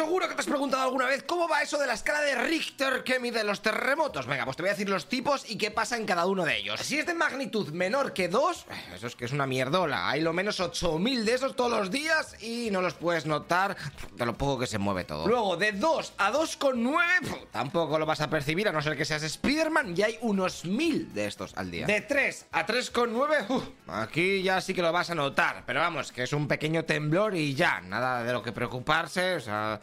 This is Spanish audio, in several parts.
Seguro que te has preguntado alguna vez cómo va eso de la escala de Richter que mide los terremotos. Venga, pues te voy a decir los tipos y qué pasa en cada uno de ellos. Si es de magnitud menor que 2, eso es que es una mierdola. Hay lo menos 8000 de esos todos los días y no los puedes notar de lo poco que se mueve todo. Luego, de 2 a 2,9, tampoco lo vas a percibir a no ser que seas Spiderman y hay unos 1000 de estos al día. De 3 a 3,9, aquí ya sí que lo vas a notar. Pero vamos, que es un pequeño temblor y ya, nada de lo que preocuparse. O sea,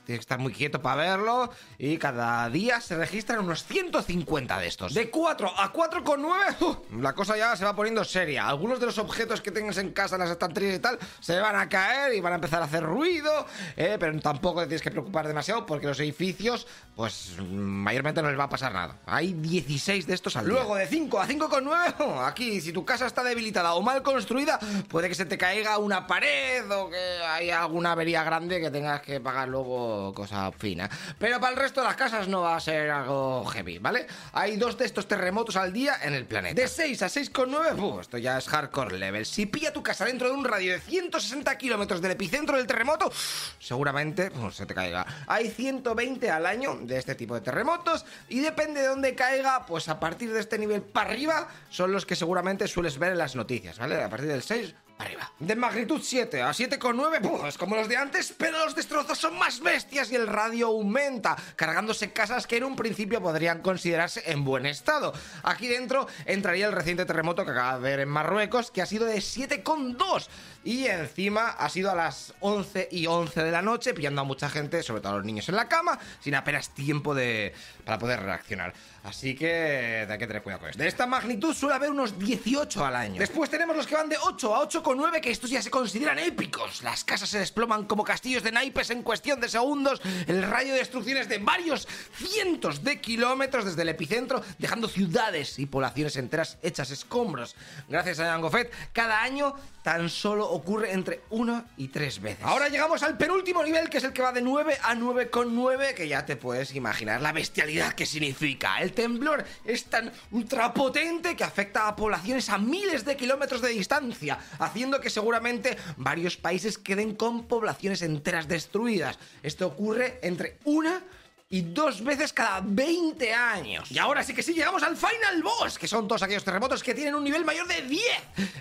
tienes que estar muy quieto para verlo. Y cada día se registran unos 150 de estos. De 4 a 4,9, uh, la cosa ya se va poniendo seria. Algunos de los objetos que tengas en casa, en las estanterías y tal, se van a caer y van a empezar a hacer ruido. eh, pero tampoco te tienes que preocupar demasiado porque los edificios, pues mayormente no les va a pasar nada. Hay 16 de estos al día. Luego, de 5 a 5,9, uh, aquí, si tu casa está debilitada o mal construida, puede que se te caiga una pared o que haya alguna avería grande que tengas que pagar luego cosa fina. Pero para el resto de las casas no va a ser algo heavy, ¿vale? Hay dos de estos terremotos al día en el planeta. De 6 a 6,9, uh, esto ya es hardcore level. Si pilla tu casa dentro de un radio de 160 kilómetros del epicentro del terremoto, seguramente se te caiga. Hay 120 al año de este tipo de terremotos y depende de dónde caiga, pues a partir de este nivel para arriba son los que seguramente sueles ver en las noticias, ¿vale? A partir del 6 arriba. De magnitud 7 a 7,9, pues como los de antes, pero los destrozos son más bestias y el radio aumenta, cargándose casas que en un principio podrían considerarse en buen estado. Aquí dentro entraría el reciente terremoto que acaba de ver en Marruecos, que ha sido de 7,2 y encima ha sido a las 11 y 11 de la noche, pillando a mucha gente, sobre todo a los niños en la cama, sin apenas tiempo de para poder reaccionar. Así que hay que tener cuidado con esto. De esta magnitud suele haber unos 18 al año. Después tenemos los que van de 8 a 8,9, que estos ya se consideran épicos. Las casas se desploman como castillos de naipes en cuestión de segundos. El rayo de destrucción es de varios cientos de kilómetros desde el epicentro, dejando ciudades y poblaciones enteras hechas escombros. Gracias a Jango Fett, cada año tan solo ocurre entre 1 y 3 veces. Ahora llegamos al penúltimo nivel, que es el que va de 9 a 9,9, que ya te puedes imaginar la bestialidad que significa. El temblor es tan ultrapotente que afecta a poblaciones a miles de kilómetros de distancia, haciendo que seguramente varios países queden con poblaciones enteras destruidas. Esto ocurre entre una y dos veces cada 20 años. Y ahora sí que sí llegamos al Final Boss, que son todos aquellos terremotos que tienen un nivel mayor de 10,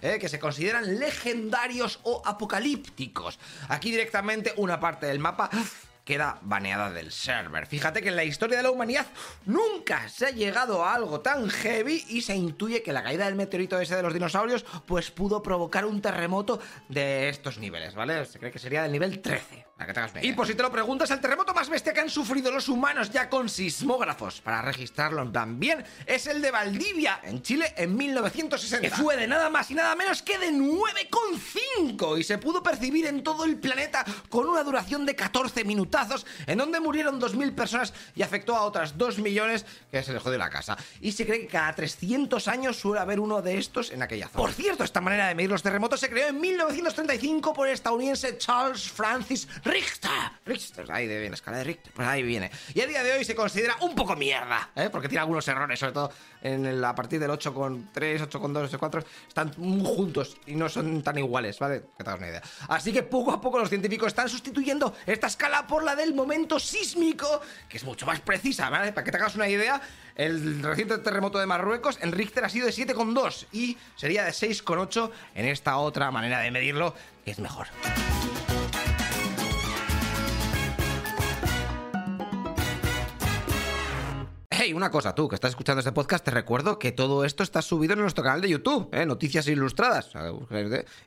eh, que se consideran legendarios o apocalípticos. Aquí directamente una parte del mapa queda baneada del server. Fíjate que en la historia de la humanidad nunca se ha llegado a algo tan heavy y se intuye que la caída del meteorito ese de los dinosaurios pues pudo provocar un terremoto de estos niveles, ¿vale? Se cree que sería del nivel 13. Para que te Y por si te lo preguntas, el terremoto más bestia que han sufrido los humanos ya con sismógrafos para registrarlo también es el de Valdivia, en Chile, en 1960. que fue de nada más y nada menos que de 9,5 y se pudo percibir en todo el planeta con una duración de 14 en donde murieron 2.000 personas y afectó a otras 2 millones que se les jodió la casa. Y se cree que cada 300 años suele haber uno de estos en aquella zona. Por cierto, esta manera de medir los terremotos se creó en 1935 por el estadounidense Charles Francis Richter. Richter, ahí viene la escala de Richter, pues ahí viene. Y a día de hoy se considera un poco mierda, ¿eh? porque tiene algunos errores, sobre todo en el- a partir del 8,3, 8,2, 8,4, están muy juntos y no son tan iguales, ¿vale? Que te hagas una idea. Así que poco a poco los científicos están sustituyendo esta escala por la del momento sísmico, que es mucho más precisa, ¿vale? Para que te hagas una idea, el reciente terremoto de Marruecos en Richter ha sido de 7,2 y sería de 6,8 en esta otra manera de medirlo, que es mejor. Hey, una cosa, tú que estás escuchando este podcast, te recuerdo que todo esto está subido en nuestro canal de YouTube, ¿eh? Noticias Ilustradas.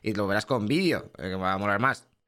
Y lo verás con vídeo, eh, que va a molar más.